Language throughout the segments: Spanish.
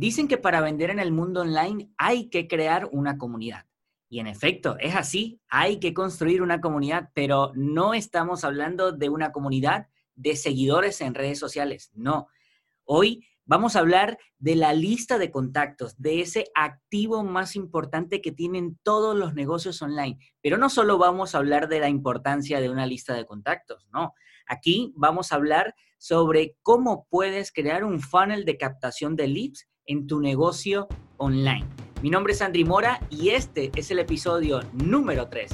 Dicen que para vender en el mundo online hay que crear una comunidad. Y en efecto, es así, hay que construir una comunidad, pero no estamos hablando de una comunidad de seguidores en redes sociales, no. Hoy vamos a hablar de la lista de contactos, de ese activo más importante que tienen todos los negocios online. Pero no solo vamos a hablar de la importancia de una lista de contactos, no. Aquí vamos a hablar sobre cómo puedes crear un funnel de captación de leads en tu negocio online. Mi nombre es Andri Mora y este es el episodio número 3.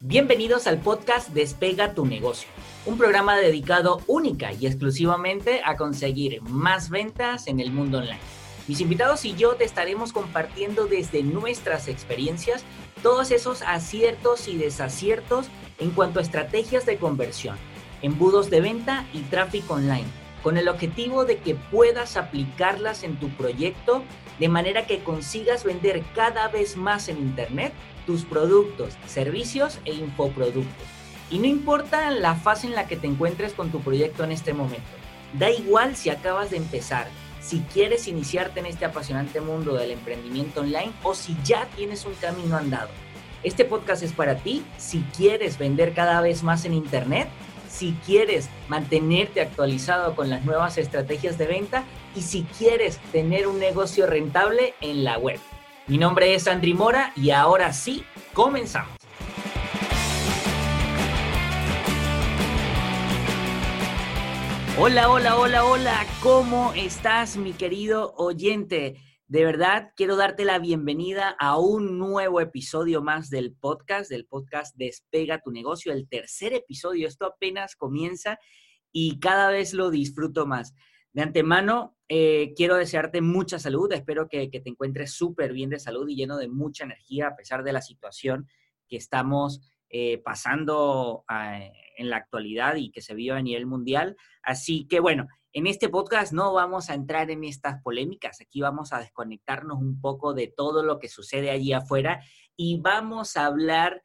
Bienvenidos al podcast Despega tu negocio, un programa dedicado única y exclusivamente a conseguir más ventas en el mundo online. Mis invitados y yo te estaremos compartiendo desde nuestras experiencias todos esos aciertos y desaciertos en cuanto a estrategias de conversión, embudos de venta y tráfico online, con el objetivo de que puedas aplicarlas en tu proyecto de manera que consigas vender cada vez más en Internet tus productos, servicios e infoproductos. Y no importa la fase en la que te encuentres con tu proyecto en este momento, da igual si acabas de empezar, si quieres iniciarte en este apasionante mundo del emprendimiento online o si ya tienes un camino andado. Este podcast es para ti si quieres vender cada vez más en Internet, si quieres mantenerte actualizado con las nuevas estrategias de venta y si quieres tener un negocio rentable en la web. Mi nombre es Andri Mora y ahora sí, comenzamos. Hola, hola, hola, hola, ¿cómo estás mi querido oyente? De verdad, quiero darte la bienvenida a un nuevo episodio más del podcast, del podcast Despega tu negocio, el tercer episodio. Esto apenas comienza y cada vez lo disfruto más. De antemano, eh, quiero desearte mucha salud. Espero que, te encuentres súper bien de salud y lleno de mucha energía a pesar de la situación que estamos eh, pasando ah, en la actualidad y que se vio a nivel mundial. Así que bueno, en este podcast no vamos a entrar en estas polémicas, aquí vamos a desconectarnos un poco de todo lo que sucede allí afuera y vamos a hablar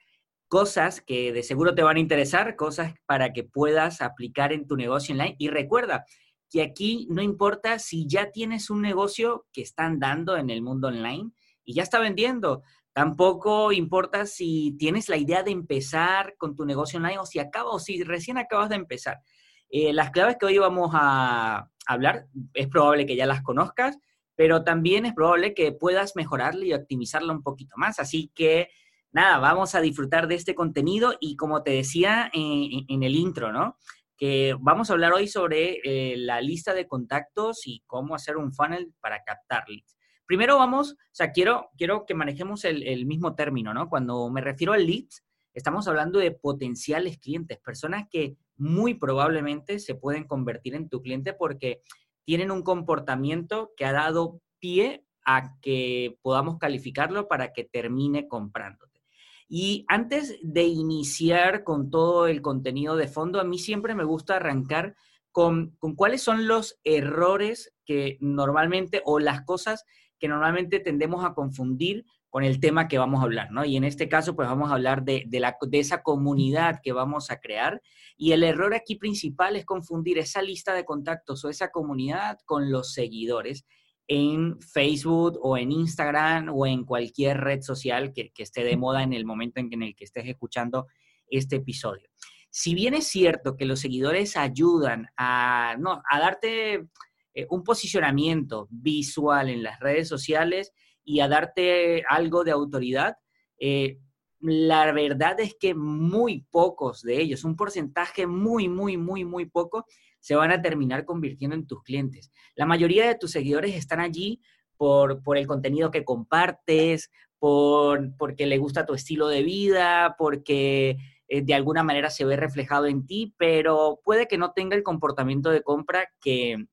cosas que de seguro te van a interesar, cosas para que puedas aplicar en tu negocio online. Y recuerda que aquí no importa si ya tienes un negocio que están dando en el mundo online y ya está vendiendo. Tampoco importa si tienes la idea de empezar con tu negocio online o si acabas o si recién acabas de empezar. Eh, las claves que hoy vamos a hablar es probable que ya las conozcas, pero también es probable que puedas mejorarla y optimizarla un poquito más. Así que nada, vamos a disfrutar de este contenido y como te decía en, el intro, ¿no? Que vamos a hablar hoy sobre eh, la lista de contactos y cómo hacer un funnel para captar leads. Primero vamos, o sea, quiero, quiero que manejemos el, mismo término, ¿no? Cuando me refiero a leads, estamos hablando de potenciales clientes, personas que muy probablemente se pueden convertir en tu cliente porque tienen un comportamiento que ha dado pie a que podamos calificarlo para que termine comprándote. Y antes de iniciar con todo el contenido de fondo, a mí siempre me gusta arrancar con, con cuáles son los errores que normalmente o las cosas que normalmente tendemos a confundir con el tema que vamos a hablar, ¿no? Y en este caso, pues vamos a hablar de, la, de esa comunidad que vamos a crear. Y el error aquí principal es confundir esa lista de contactos o esa comunidad con los seguidores en Facebook o en Instagram o en cualquier red social que, esté de moda en el momento en, el que estés escuchando este episodio. Si bien es cierto que los seguidores ayudan a, no, a darte eh, un posicionamiento visual en las redes sociales y a darte algo de autoridad, eh, la verdad es que muy pocos de ellos, un porcentaje muy, muy, muy, muy poco, se van a terminar convirtiendo en tus clientes. La mayoría de tus seguidores están allí por, por el contenido que compartes, por, porque le gusta tu estilo de vida, porque eh, de alguna manera se ve reflejado en ti, pero puede que no tenga el comportamiento de compra que,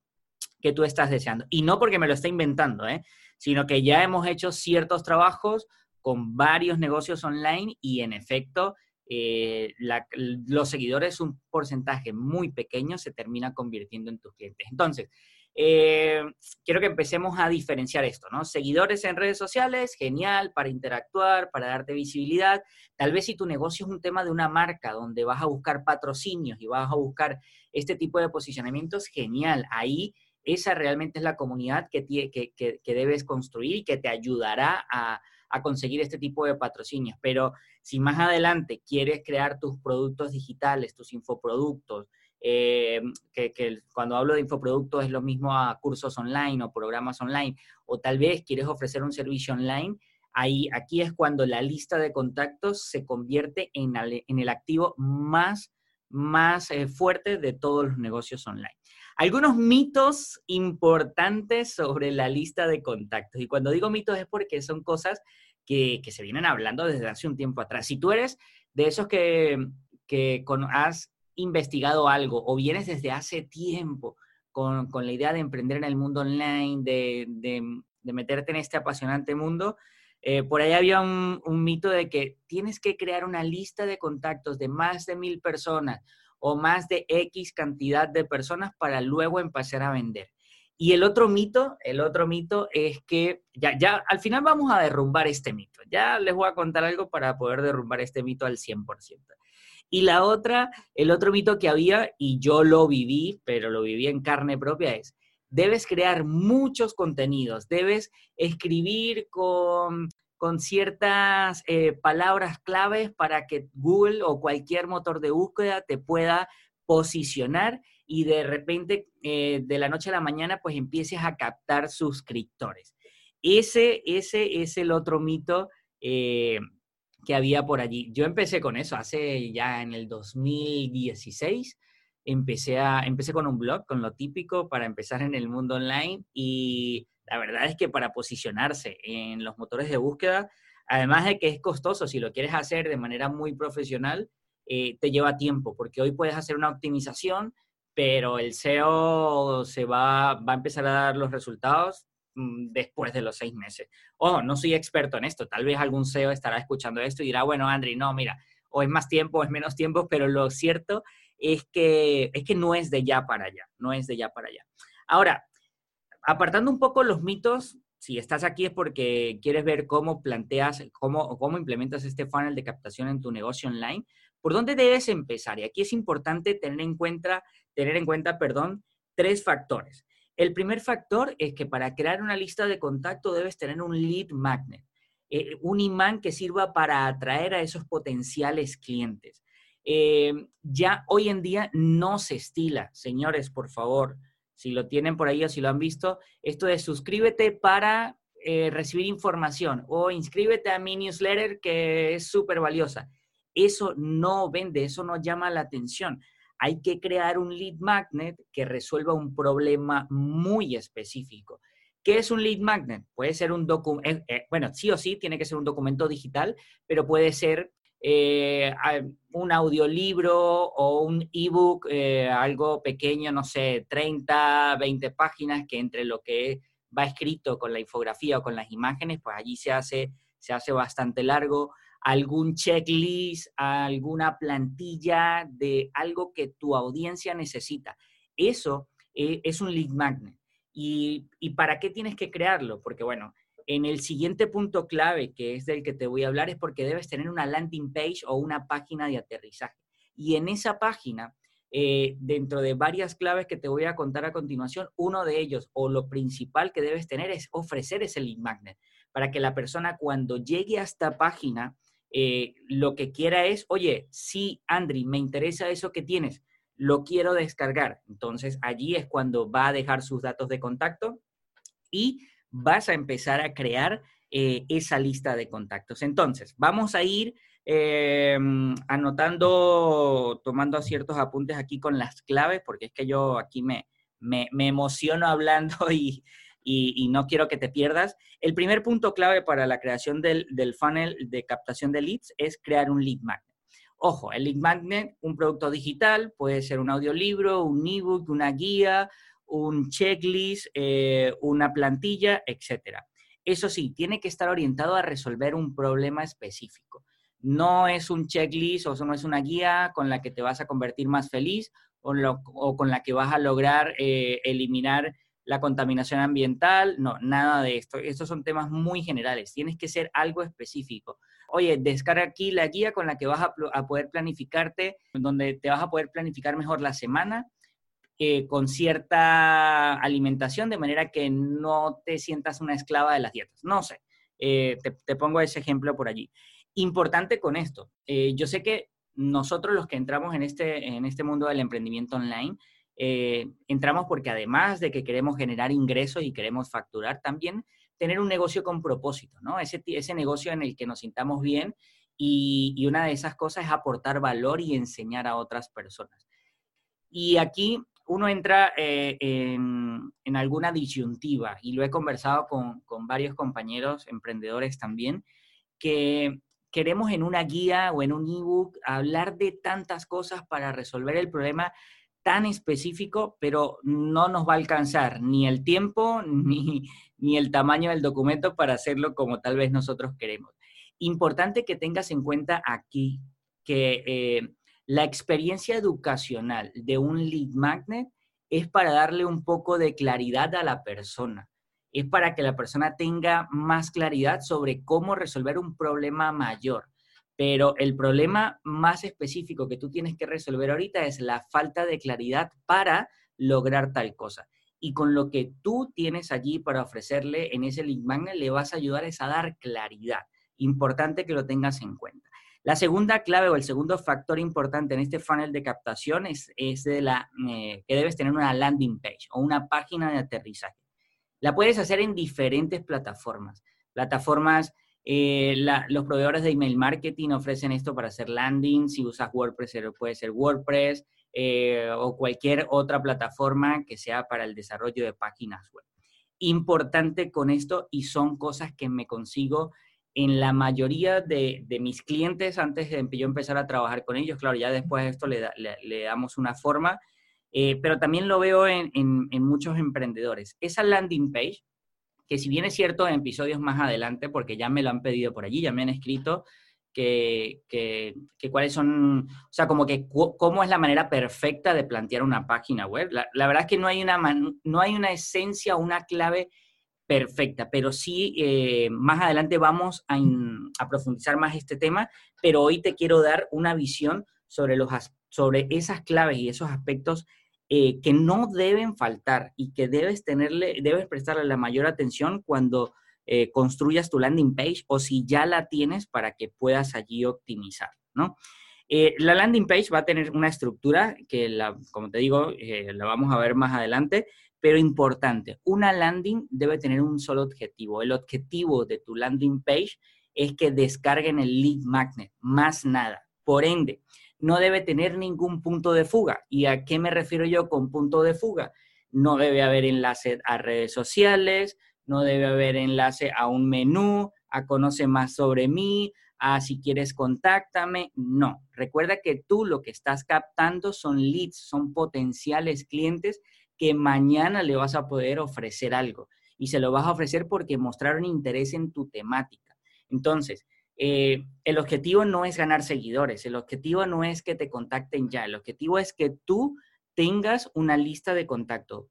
que tú estás deseando. Y no porque me lo esté inventando, ¿eh? sino que ya hemos hecho ciertos trabajos con varios negocios online y en efecto eh, los seguidores, un porcentaje muy pequeño, se termina convirtiendo en tus clientes. Entonces, eh, quiero que empecemos a diferenciar esto, ¿no? Seguidores en redes sociales, genial, para interactuar, para darte visibilidad. Tal vez si tu negocio es un tema de una marca donde vas a buscar patrocinios y vas a buscar este tipo de posicionamientos, genial. Ahí esa realmente es la comunidad que, que, que, debes construir y que te ayudará a, a conseguir este tipo de patrocinios. Pero si más adelante quieres crear tus productos digitales, tus infoproductos, eh, que, cuando hablo de infoproductos es lo mismo a cursos online o programas online, o tal vez quieres ofrecer un servicio online, ahí, aquí es cuando la lista de contactos se convierte en, el activo más, más eh, fuerte de todos los negocios online. Algunos mitos importantes sobre la lista de contactos. Y cuando digo mitos es porque son cosas que, se vienen hablando desde hace un tiempo atrás. Si tú eres de esos que, que has investigado algo o vienes desde hace tiempo con, la idea de emprender en el mundo online, de, meterte en este apasionante mundo, eh, por ahí había un, mito de que tienes que crear una lista de contactos de más de mil personas o más de X cantidad de personas para luego empezar a vender. Y el otro mito, el otro mito es que ya, ya al final vamos a derrumbar este mito. Ya les voy a contar algo para poder derrumbar este mito al 100%. Y la otra, el otro mito que había, y yo lo viví, pero lo viví en carne propia, es, debes crear muchos contenidos, debes escribir con, ciertas eh, palabras claves para que Google o cualquier motor de búsqueda te pueda posicionar y de repente eh, de la noche a la mañana pues empieces a captar suscriptores. Ese, ese es el otro mito eh, que había por allí. Yo empecé con eso hace ya en el 2016. Empecé, a, empecé con un blog, con lo típico para empezar en el mundo online y la verdad es que para posicionarse en los motores de búsqueda, además de que es costoso, si lo quieres hacer de manera muy profesional, eh, te lleva tiempo, porque hoy puedes hacer una optimización, pero el SEO se va, va a empezar a dar los resultados Mm, después de los seis meses. Ojo, no soy experto en esto, tal vez algún CEO estará escuchando esto y dirá, bueno, Andri, no, mira, o es más tiempo o es menos tiempo, pero lo cierto es que, es que no es de ya para allá, no es de ya para allá. Ahora, apartando un poco los mitos, si estás aquí es porque quieres ver cómo planteas, cómo, cómo implementas este funnel de captación en tu negocio online, ¿por dónde debes empezar? Y aquí es importante tener en cuenta, tener en cuenta, perdón, tres factores. El primer factor es que para crear una lista de contacto debes tener un lead magnet, eh, un imán que sirva para atraer a esos potenciales clientes. Eh, ya hoy en día no se estila, señores, por favor, si lo tienen por ahí o si lo han visto, esto de suscríbete para eh, recibir información o inscríbete a mi newsletter que es súper valiosa. Eso no vende, eso no llama la atención hay que crear un lead magnet que resuelva un problema muy específico. ¿Qué es un lead magnet? Puede ser un documento, eh, eh, bueno, sí o sí tiene que ser un documento digital, pero puede ser eh, un audiolibro o un ebook, algo pequeño, no sé, 30, 20 páginas, que entre lo que va escrito con la infografía o con las imágenes, pues allí se hace, se hace bastante largo algún checklist, alguna plantilla de algo que tu audiencia necesita. Eso eh, es un lead magnet. ¿Y, para qué tienes que crearlo? Porque bueno, en el siguiente punto clave, que es del que te voy a hablar, es porque debes tener una landing page o una página de aterrizaje. Y en esa página, eh, dentro de varias claves que te voy a contar a continuación, uno de ellos o lo principal que debes tener es ofrecer ese lead magnet para que la persona cuando llegue a esta página eh, lo que quiera es, oye, sí, Andri, me interesa eso que tienes, lo quiero descargar. Entonces allí es cuando va a dejar sus datos de contacto y vas a empezar a crear eh, esa lista de contactos. Entonces, vamos a ir eh, anotando, tomando ciertos apuntes aquí con las claves, porque es que yo aquí me, me, emociono hablando y, y, no quiero que te pierdas. El primer punto clave para la creación del, funnel de captación de leads es crear un lead magnet. Ojo, el lead magnet, un producto digital, puede ser un audiolibro, un ebook, una guía, un checklist, eh, una plantilla, etc. Eso sí, tiene que estar orientado a resolver un problema específico. No es un checklist o no es una guía con la que te vas a convertir más feliz o, con la que vas a lograr eh, eliminar la contaminación ambiental, no, nada de esto. Estos son temas muy generales, tienes que ser algo específico. Oye, descarga aquí la guía con la que vas a, poder planificarte, donde te vas a poder planificar mejor la semana, eh, con cierta alimentación, de manera que no te sientas una esclava de las dietas. No sé, eh, te, pongo ese ejemplo por allí. Importante con esto, eh, yo sé que nosotros los que entramos en este, en este mundo del emprendimiento online, entramos porque además de que queremos generar ingresos y queremos facturar, también tener un negocio con propósito, ¿no? Ese, ese negocio en el que nos sintamos bien y, una de esas cosas es aportar valor y enseñar a otras personas. Y aquí uno entra eh, en, alguna disyuntiva y lo he conversado con, con varios compañeros emprendedores también, que queremos en una guía o en un ebook hablar de tantas cosas para resolver el problema tan específico, pero no nos va a alcanzar ni el tiempo ni, ni el tamaño del documento para hacerlo como tal vez nosotros queremos. Importante que tengas en cuenta aquí que eh, la experiencia educacional de un lead magnet es para darle un poco de claridad a la persona. Es para que la persona tenga más claridad sobre cómo resolver un problema mayor. Pero el problema más específico que tú tienes que resolver ahorita es la falta de claridad para lograr tal cosa y con lo que tú tienes allí para ofrecerle en ese link magnet le vas a ayudar a dar claridad. Importante que lo tengas en cuenta. La segunda clave o el segundo factor importante en este funnel de captación es, de la, eh, que debes tener una landing page o una página de aterrizaje. La puedes hacer en diferentes plataformas. Plataformas, eh, los proveedores de email marketing ofrecen esto para hacer landing. Si usas WordPress, puede ser WordPress. Eh, o cualquier otra plataforma que sea para el desarrollo de páginas web. Importante con esto y son cosas que me consigo en la mayoría de, mis clientes antes de yo empezar a trabajar con ellos. Claro, ya después de esto le, damos una forma, eh, pero también lo veo en, en muchos emprendedores. Esa landing page, que si bien es cierto en episodios más adelante, porque ya me lo han pedido por allí, ya me han escrito, que, que, cuáles son, o sea, como que cómo es la manera perfecta de plantear una página web. La, verdad es que no hay una, no hay una esencia, una clave perfecta, pero sí, eh, más adelante vamos a, profundizar más este tema, pero hoy te quiero dar una visión sobre, los, sobre esas claves y esos aspectos eh, que no deben faltar y que debes tenerle, debes prestarle la mayor atención cuando eh, construyas tu landing page o si ya la tienes para que puedas allí optimizar, ¿no? La landing page va a tener una estructura que, la, como te digo, la vamos a ver más adelante, pero importante, una landing debe tener un solo objetivo. El objetivo de tu landing page es que descarguen el lead magnet, más nada. Por ende, no debe tener ningún punto de fuga. ¿Y a qué me refiero yo con punto de fuga? No debe haber enlace a redes sociales, no debe haber enlace a un menú, a conoce más sobre mí, a si quieres contáctame. No, recuerda que tú lo que estás captando son leads, son potenciales clientes que mañana le vas a poder ofrecer algo. Y se lo vas a ofrecer porque mostraron interés en tu temática. Entonces, eh, el objetivo no es ganar seguidores, el objetivo no es que te contacten ya, el objetivo es que tú tengas una lista de contacto.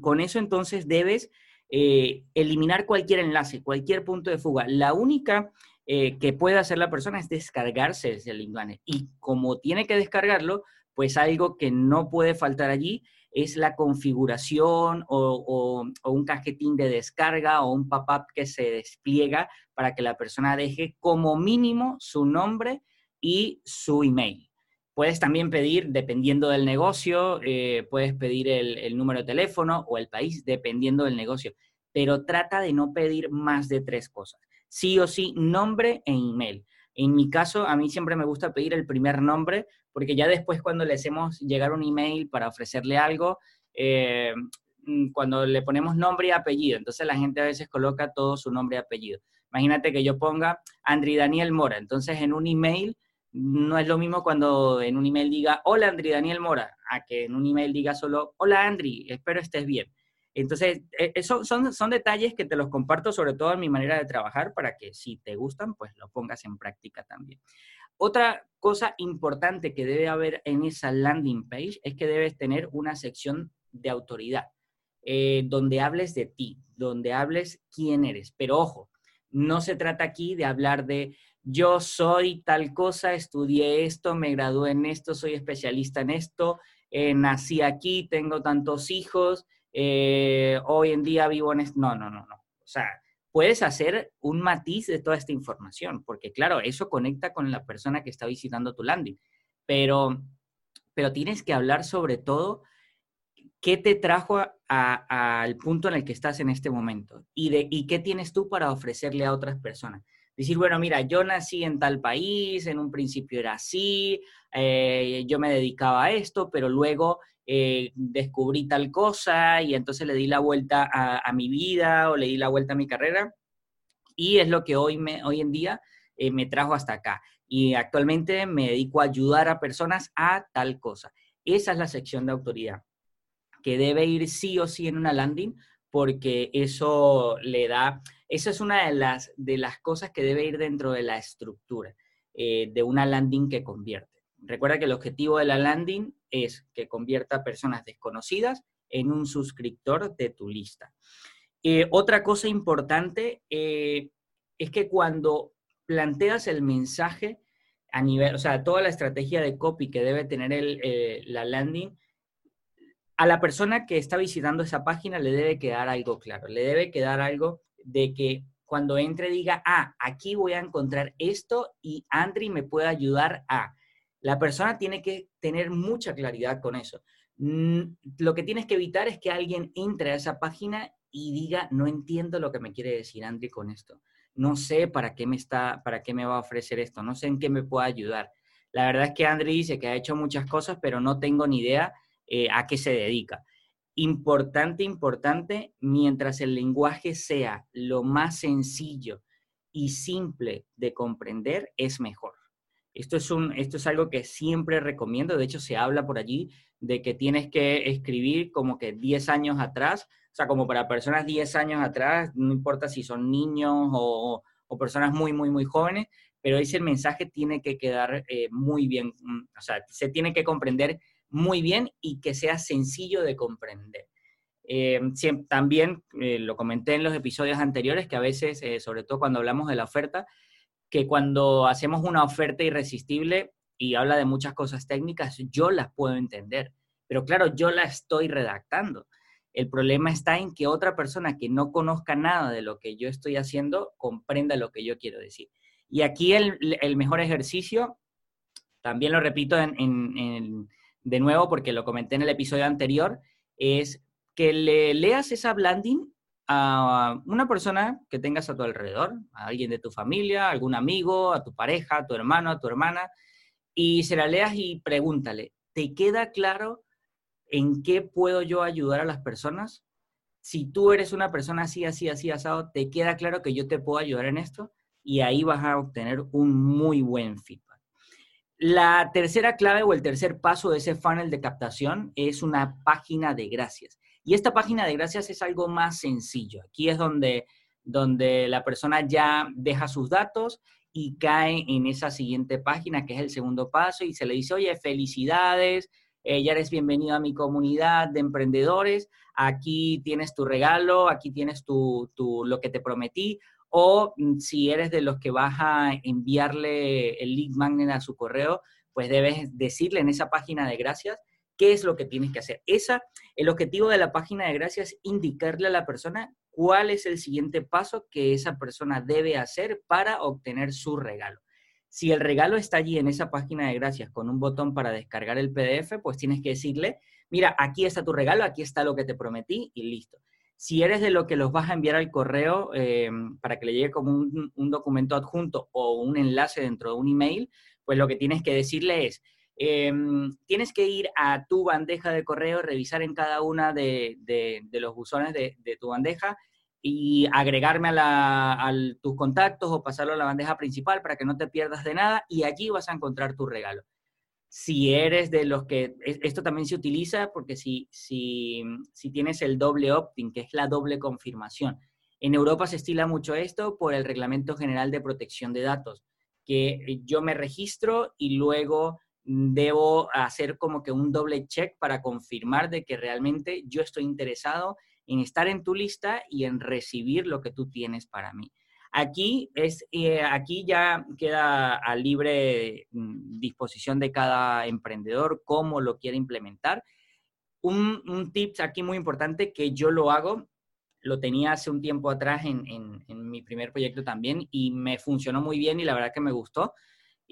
con eso entonces debes eh, eliminar cualquier enlace, cualquier punto de fuga. La única eh, que puede hacer la persona es descargarse ese link Y como tiene que descargarlo, pues algo que no puede faltar allí es la configuración o, un cajetín de descarga o un pop-up que se despliega para que la persona deje como mínimo su nombre y su email. Puedes también pedir, dependiendo del negocio, eh, puedes pedir el, número de teléfono o el país, dependiendo del negocio, pero trata de no pedir más de tres cosas. Sí o sí, nombre e email. En mi caso, a mí siempre me gusta pedir el primer nombre, porque ya después cuando le hacemos llegar un email para ofrecerle algo, eh, mm, cuando le ponemos nombre y apellido, entonces la gente a veces coloca todo su nombre y apellido. Imagínate que yo ponga Andri Daniel Mora, entonces en un email no es lo mismo cuando en un email diga, hola Andri Daniel Mora, a que en un email diga solo, hola Andri, espero estés bien. Entonces, eso son, son detalles que te los comparto sobre todo en mi manera de trabajar para que si te gustan, pues lo pongas en práctica también. Otra cosa importante que debe haber en esa landing page es que debes tener una sección de autoridad. eh, donde hables de ti, donde hables quién eres. Pero ojo, no se trata aquí de hablar de yo soy tal cosa, estudié esto, me gradué en esto, soy especialista en esto, eh, nací aquí, tengo tantos hijos, eh, hoy en día vivo en esto. No, no, no, no. O sea, puedes hacer un matiz de toda esta información, porque claro, eso conecta con la persona que está visitando tu landing, pero, pero tienes que hablar sobre todo qué te trajo al punto en el que estás en este momento y, de, y qué tienes tú para ofrecerle a otras personas. Decir, bueno, mira, yo nací en tal país, en un principio era así, eh, yo me dedicaba a esto, pero luego eh, descubrí tal cosa y entonces le di la vuelta a, mi vida o le di la vuelta a mi carrera y es lo que hoy, me, hoy en día eh, me trajo hasta acá. Y actualmente me dedico a ayudar a personas a tal cosa. Esa es la sección de autoridad, que debe ir sí o sí en una landing porque eso le da, esa es una de las, de las cosas que debe ir dentro de la estructura eh, de una landing que convierte. Recuerda que el objetivo de la landing es que convierta a personas desconocidas en un suscriptor de tu lista. Eh, otra cosa importante eh, es que cuando planteas el mensaje a nivel, o sea, toda la estrategia de copy que debe tener la landing, a la persona que está visitando esa página le debe quedar algo claro, le debe quedar algo de que cuando entre diga, ah, aquí voy a encontrar esto y Andri me puede ayudar a. La persona tiene que tener mucha claridad con eso. Lo que tienes que evitar es que alguien entre a esa página y diga, no entiendo lo que me quiere decir Andri con esto. No sé para qué me está, para qué me va a ofrecer esto, no sé en qué me puede ayudar. La verdad es que Andri dice que ha hecho muchas cosas, pero no tengo ni idea eh, a qué se dedica. Importante, importante, mientras el lenguaje sea lo más sencillo y simple de comprender, es mejor. Esto es, un, esto es algo que siempre recomiendo, de hecho se habla por allí de que tienes que escribir como que 10 años atrás, o sea, como para personas 10 años atrás, no importa si son niños o, personas muy, muy, muy jóvenes, pero ese mensaje tiene que quedar eh, muy bien, mm, o sea, se tiene que comprender muy bien y que sea sencillo de comprender. Eh, también eh, lo comenté en los episodios anteriores que a veces, sobre todo cuando hablamos de la oferta, que cuando hacemos una oferta irresistible y habla de muchas cosas técnicas, yo las puedo entender, pero claro, yo la estoy redactando. El problema está en que otra persona que no conozca nada de lo que yo estoy haciendo comprenda lo que yo quiero decir. Y aquí el, mejor ejercicio, también lo repito de nuevo, porque lo comenté en el episodio anterior, es que le leas esa landing a una persona que tengas a tu alrededor, a alguien de tu familia, algún amigo, a tu pareja, a tu hermano, a tu hermana, y se la leas y pregúntale, ¿te queda claro en qué puedo yo ayudar a las personas? Si tú eres una persona así, así, así, asado, ¿te queda claro que yo te puedo ayudar en esto? Y ahí vas a obtener un muy buen feedback. La tercera clave o el tercer paso de ese funnel de captación es una página de gracias. Y esta página de gracias es algo más sencillo. Aquí es donde, donde la persona ya deja sus datos y cae en esa siguiente página, que es el segundo paso, y se le dice, oye, felicidades, eh, ya eres bienvenido a mi comunidad de emprendedores, aquí tienes tu regalo, aquí tienes tu, lo que te prometí, o mm, si eres de los que vas a enviarle el link magnet a su correo, pues debes decirle en esa página de gracias qué es lo que tienes que hacer. Esa, el objetivo de la página de gracias es indicarle a la persona cuál es el siguiente paso que esa persona debe hacer para obtener su regalo. Si el regalo está allí en esa página de gracias con un botón para descargar el PDF, pues tienes que decirle, mira, aquí está tu regalo, aquí está lo que te prometí y listo. Si eres de lo que los vas a enviar al correo eh, para que le llegue como un, documento adjunto o un enlace dentro de un email, pues lo que tienes que decirle es, em, tienes que ir a tu bandeja de correo, revisar en cada una de, los buzones de, tu bandeja y agregarme a, tus contactos o pasarlo a la bandeja principal para que no te pierdas de nada y allí vas a encontrar tu regalo si eres de los que, esto también se utiliza porque si, si, si tienes el doble opt-in, que es la doble confirmación. En Europa se estila mucho esto por el Reglamento General de Protección de Datos, que yo me registro y luego debo hacer como que un doble check para confirmar de que realmente yo estoy interesado en estar en tu lista y en recibir lo que tú tienes para mí. Aquí, es, eh, aquí ya queda a libre mm, disposición de cada emprendedor cómo lo quiere implementar. Un, un tip aquí muy importante que yo lo hago, lo tenía hace un tiempo atrás en, en, mi primer proyecto también y me funcionó muy bien y la verdad que me gustó.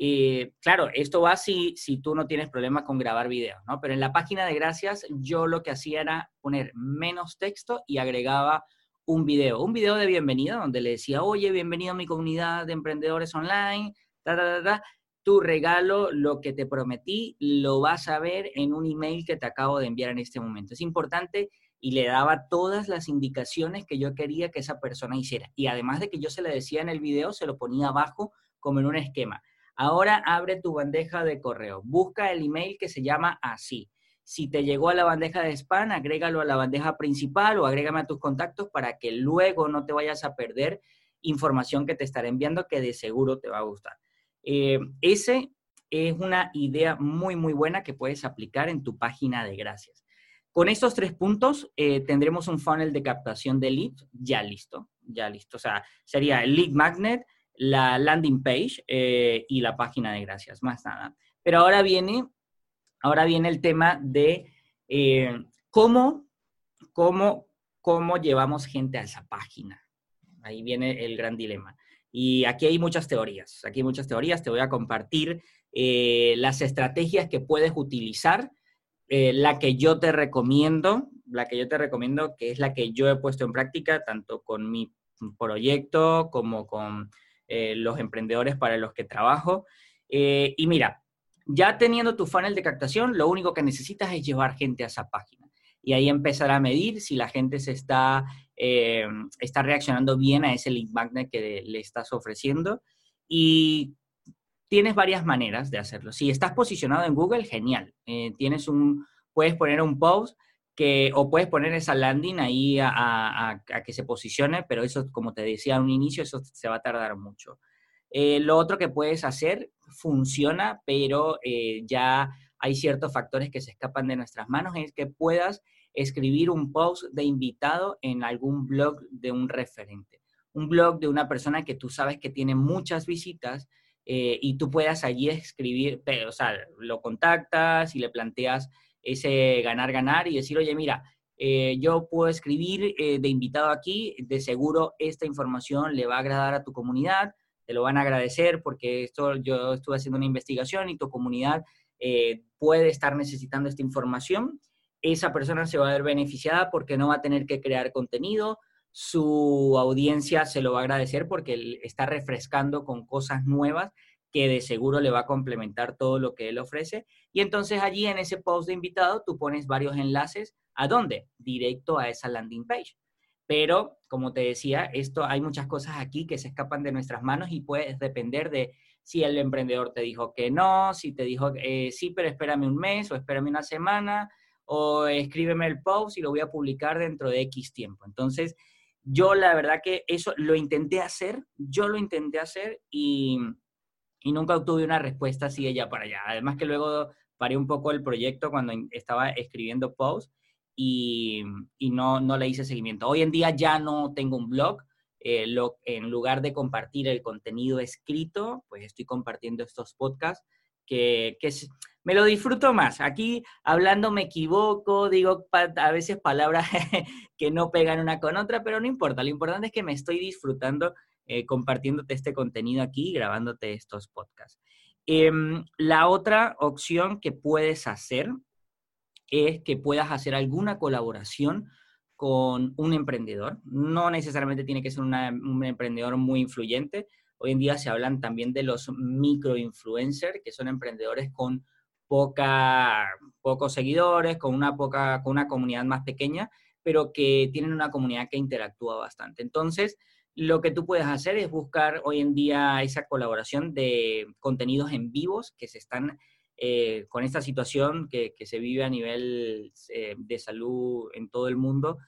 Eh, claro, esto va si, si tú no tienes problema con grabar videos, ¿no? Pero en la página de gracias yo lo que hacía era poner menos texto y agregaba un video, un video de bienvenida donde le decía, oye, bienvenido a mi comunidad de emprendedores online, tu regalo, lo que te prometí, lo vas a ver en un email que te acabo de enviar en este momento. Es importante y le daba todas las indicaciones que yo quería que esa persona hiciera. Y además de que yo se le decía en el video, se lo ponía abajo como en un esquema. Ahora abre tu bandeja de correo, busca el email que se llama así. Si te llegó a la bandeja de spam, agrégalo a la bandeja principal o agrégame a tus contactos para que luego no te vayas a perder información que te estaré enviando que de seguro te va a gustar. Eh, ese es una idea muy, muy buena que puedes aplicar en tu página de gracias. Con estos tres puntos eh, tendremos un funnel de captación de leads ya listo, ya listo. O sea, sería el lead magnet, la landing page eh, y la página de gracias, más nada. Pero ahora viene ahora viene el tema de eh, cómo, cómo, cómo llevamos gente a esa página. Ahí viene el gran dilema. Y aquí hay muchas teorías, aquí hay muchas teorías. Te voy a compartir eh, las estrategias que puedes utilizar. La que yo te recomiendo, la que yo te recomiendo, que es la que yo he puesto en práctica, tanto con mi proyecto como con los emprendedores para los que trabajo. y mira, ya teniendo tu funnel de captación, lo único que necesitas es llevar gente a esa página. Y ahí empezar a medir si la gente se está, eh, está reaccionando bien a ese link magnet que le estás ofreciendo. Y tienes varias maneras de hacerlo. Si estás posicionado en Google, genial. Eh, tienes un, puedes poner un post o puedes poner esa landing ahí a, que se posicione, pero eso, como te decía a un inicio, eso se va a tardar mucho. Eh, lo otro que puedes hacer funciona, pero eh, ya hay ciertos factores que se escapan de nuestras manos, es que puedas escribir un post de invitado en algún blog de un referente, un blog de una persona que tú sabes que tiene muchas visitas eh, y tú puedas allí escribir, o sea, lo contactas y le planteas ese ganar-ganar y decir, oye, mira, yo puedo escribir de invitado aquí, de seguro esta información le va a agradar a tu comunidad, te lo van a agradecer porque esto yo estuve haciendo una investigación y tu comunidad eh, puede estar necesitando esta información. Esa persona se va a ver beneficiada porque no va a tener que crear contenido, su audiencia se lo va a agradecer porque está refrescando con cosas nuevas que de seguro le va a complementar todo lo que él ofrece. Y entonces allí en ese post de invitado tú pones varios enlaces. ¿A dónde? Directo a esa landing page. Pero, como te decía, esto hay muchas cosas aquí que se escapan de nuestras manos y puedes depender de si el emprendedor te dijo que no, si te dijo eh, sí, pero espérame un mes o espérame una semana o escríbeme el post y lo voy a publicar dentro de X tiempo. Entonces, yo la verdad que eso lo intenté hacer, yo lo intenté hacer y, y nunca obtuve una respuesta así de allá para allá. Además que luego paré un poco el proyecto cuando estaba escribiendo posts y, no, no le hice seguimiento. Hoy en día ya no tengo un blog. Eh, en lugar de compartir el contenido escrito, pues estoy compartiendo estos podcasts que, que me lo disfruto más. Aquí hablando me equivoco, digo a veces palabras que no pegan una con otra, pero no importa. Lo importante es que me estoy disfrutando eh, compartiéndote este contenido aquí, grabándote estos podcasts. Em, la otra opción que puedes hacer es que puedas hacer alguna colaboración con un emprendedor. No necesariamente tiene que ser un emprendedor muy influyente. Hoy en día se hablan también de los microinfluencers, que son emprendedores con poca, pocos seguidores, con una, poca, con una comunidad más pequeña, pero que tienen una comunidad que interactúa bastante. Entonces, lo que tú puedes hacer es buscar hoy en día esa colaboración de contenidos en vivos que se están eh, con esta situación que, se vive a nivel eh, de salud en todo el mundo,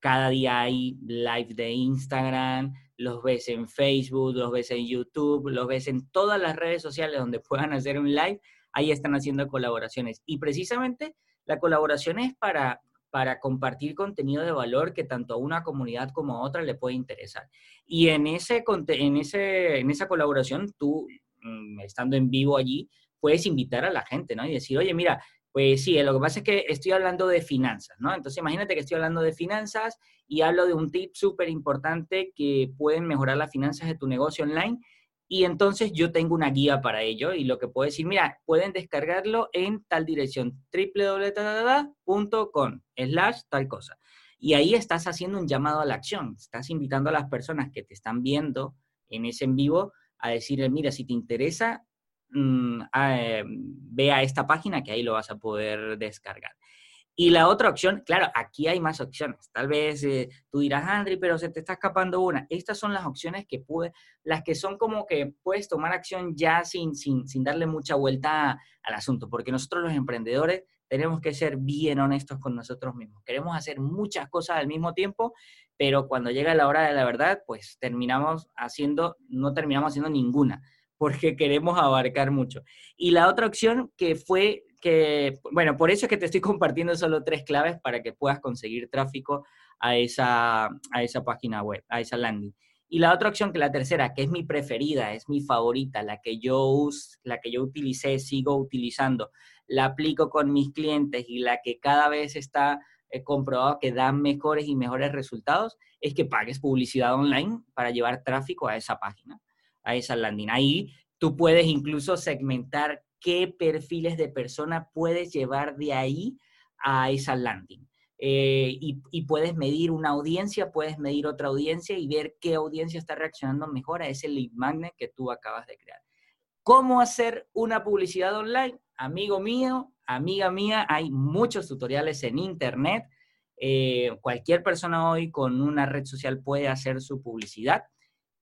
cada día hay live de Instagram, los ves en Facebook, los ves en YouTube, los ves en todas las redes sociales donde puedan hacer un live, ahí están haciendo colaboraciones. Y precisamente la colaboración es para, para compartir contenido de valor que tanto a una comunidad como a otra le puede interesar. Y en, ese, en, ese, en esa colaboración, tú, mm, estando en vivo allí, puedes invitar a la gente, ¿no? Y decir, oye, mira, pues sí, lo que pasa es que estoy hablando de finanzas, ¿no? Entonces imagínate que estoy hablando de finanzas y hablo de un tip súper importante que pueden mejorar las finanzas de tu negocio online. Y entonces yo tengo una guía para ello y lo que puedo decir, mira, pueden descargarlo en tal dirección, www.com, slash tal cosa. Y ahí estás haciendo un llamado a la acción, estás invitando a las personas que te están viendo en ese en vivo a decirle, mira, si te interesa, Mm, eh, ve a esta página que ahí lo vas a poder descargar. Y la otra opción, claro, aquí hay más opciones. Tal vez eh, tú dirás, Andri, pero se te está escapando una. Estas son las opciones que pude, las que son como que puedes tomar acción ya sin, sin, sin darle mucha vuelta al asunto, porque nosotros los emprendedores tenemos que ser bien honestos con nosotros mismos. Queremos hacer muchas cosas al mismo tiempo, pero cuando llega la hora de la verdad, pues terminamos haciendo, no terminamos haciendo ninguna porque queremos abarcar mucho. Y la otra opción que fue que, bueno, por eso es que te estoy compartiendo solo tres claves para que puedas conseguir tráfico a esa, a esa página web, a esa landing. Y la otra opción, que la tercera, que es mi preferida, es mi favorita, la que yo, la que yo utilicé, sigo utilizando, la aplico con mis clientes y la que cada vez está eh, comprobado que da mejores y mejores resultados, es que pagues publicidad online para llevar tráfico a esa página a esa landing. Ahí tú puedes incluso segmentar qué perfiles de persona puedes llevar de ahí a esa landing. Eh, y, puedes medir una audiencia, puedes medir otra audiencia y ver qué audiencia está reaccionando mejor a ese lead magnet que tú acabas de crear. ¿Cómo hacer una publicidad online? Amigo mío, amiga mía, hay muchos tutoriales en internet. Eh, cualquier persona hoy con una red social puede hacer su publicidad.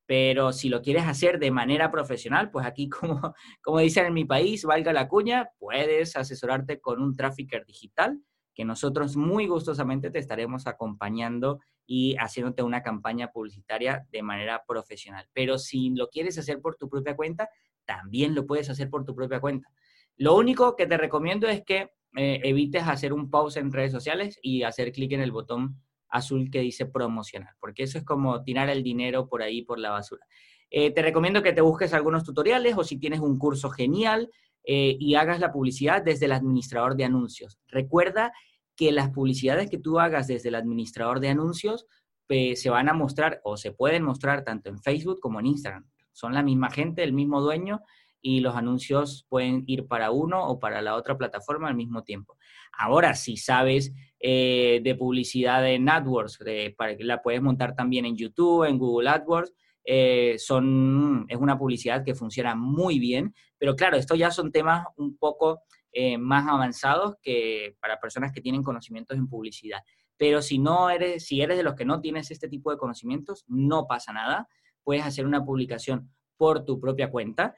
Pero si lo quieres hacer de manera profesional, pues aquí, como, como dicen en mi país, valga la cuña, puedes asesorarte con un trafficker digital que nosotros muy gustosamente te estaremos acompañando y haciéndote una campaña publicitaria de manera profesional. Pero si lo quieres hacer por tu propia cuenta, también lo puedes hacer por tu propia cuenta. Lo único que te recomiendo es que eh, evites hacer un pause en redes sociales y hacer clic en el botón azul que dice promocionar, porque eso es como tirar el dinero por ahí, por la basura. Eh, te recomiendo que te busques algunos tutoriales o si tienes un curso genial eh, y hagas la publicidad desde el administrador de anuncios. Recuerda que las publicidades que tú hagas desde el administrador de anuncios se van a mostrar o se pueden mostrar tanto en Facebook como en Instagram. Son la misma gente, el mismo dueño y los anuncios pueden ir para uno o para la otra plataforma al mismo tiempo. Ahora, si sabes eh, de publicidad en AdWords, para la puedes montar también en YouTube, en Google AdWords, eh, son, es una publicidad que funciona muy bien, pero claro, estos ya son temas un poco eh, más avanzados que para personas que tienen conocimientos en publicidad. Pero si no eres, si eres de los que no tienes este tipo de conocimientos, no pasa nada. Puedes hacer una publicación por tu propia cuenta,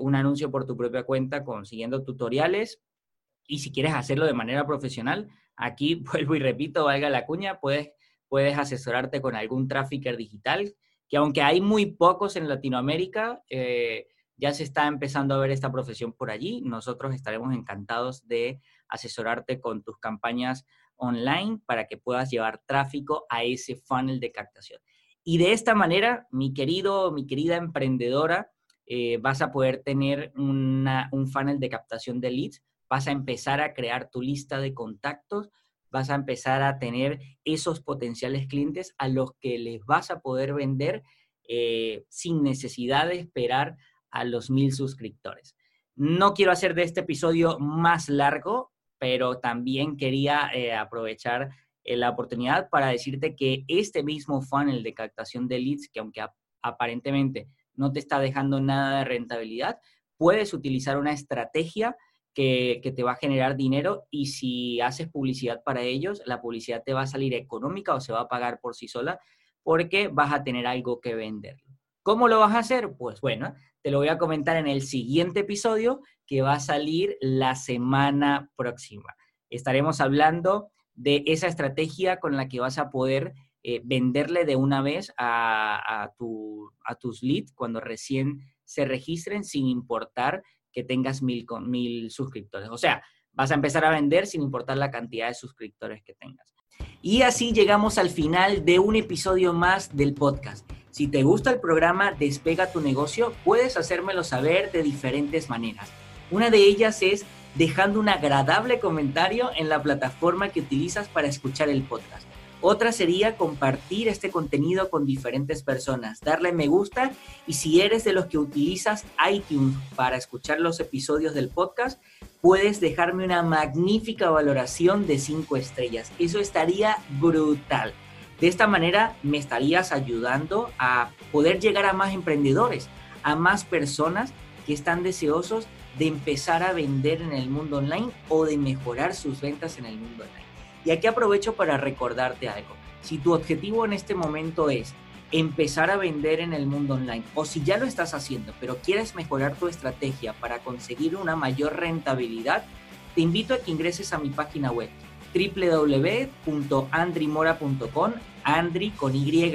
un anuncio por tu propia cuenta consiguiendo tutoriales y si quieres hacerlo de manera profesional, aquí vuelvo y repito, valga la cuña, puedes, puedes asesorarte con algún trafficker digital, que aunque hay muy pocos en Latinoamérica, eh, ya se está empezando a ver esta profesión por allí. Nosotros estaremos encantados de asesorarte con tus campañas online para que puedas llevar tráfico a ese funnel de captación. Y de esta manera, mi querido, mi querida emprendedora, eh, vas a poder tener un funnel de captación de leads vas a empezar a crear tu lista de contactos, vas a empezar a tener esos potenciales clientes a los que les vas a poder vender eh, sin necesidad de esperar a los mil suscriptores. No quiero hacer de este episodio más largo, pero también quería eh, aprovechar la oportunidad para decirte que este mismo funnel de captación de leads, que aunque aparentemente no te está dejando nada de rentabilidad, puedes utilizar una estrategia que, te va a generar dinero y si haces publicidad para ellos, la publicidad te va a salir económica o se va a pagar por sí sola porque vas a tener algo que vender. ¿Cómo lo vas a hacer? Pues bueno, te lo voy a comentar en el siguiente episodio que va a salir la semana próxima. Estaremos hablando de esa estrategia con la que vas a poder eh, venderle de una vez a, a, tus leads cuando recién se registren sin importar que tengas mil, mil suscriptores. O sea, Vas a empezar a vender sin importar la cantidad de suscriptores que tengas. Y así llegamos al final de un episodio más del podcast. Si te gusta el programa Despega tu negocio, puedes hacérmelo saber de diferentes maneras. Una de ellas es dejando un agradable comentario en la plataforma que utilizas para escuchar el podcast. Otra sería compartir este contenido con diferentes personas, darle me gusta y si eres de los que utilizas iTunes para escuchar los episodios del podcast, puedes dejarme una magnífica valoración de 5 estrellas. Eso estaría brutal. De esta manera me estarías ayudando a poder llegar a más emprendedores, a más personas que están deseosos de empezar a vender en el mundo online o de mejorar sus ventas en el mundo online. Y aquí aprovecho para recordarte algo. Si tu objetivo en este momento es empezar a vender en el mundo online o si ya lo estás haciendo, pero quieres mejorar tu estrategia para conseguir una mayor rentabilidad, te invito a que ingreses a mi página web www.andrimora.com, Andri con Y,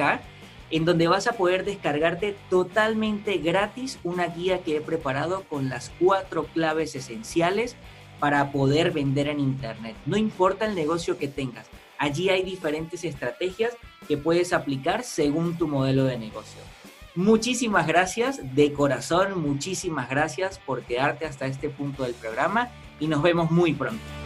en donde vas a poder descargarte totalmente gratis una guía que he preparado con las cuatro claves esenciales para poder vender en Internet. No importa el negocio que tengas, allí hay diferentes estrategias que puedes aplicar según tu modelo de negocio. Muchísimas gracias, de corazón, muchísimas gracias por quedarte hasta este punto del programa y nos vemos muy pronto.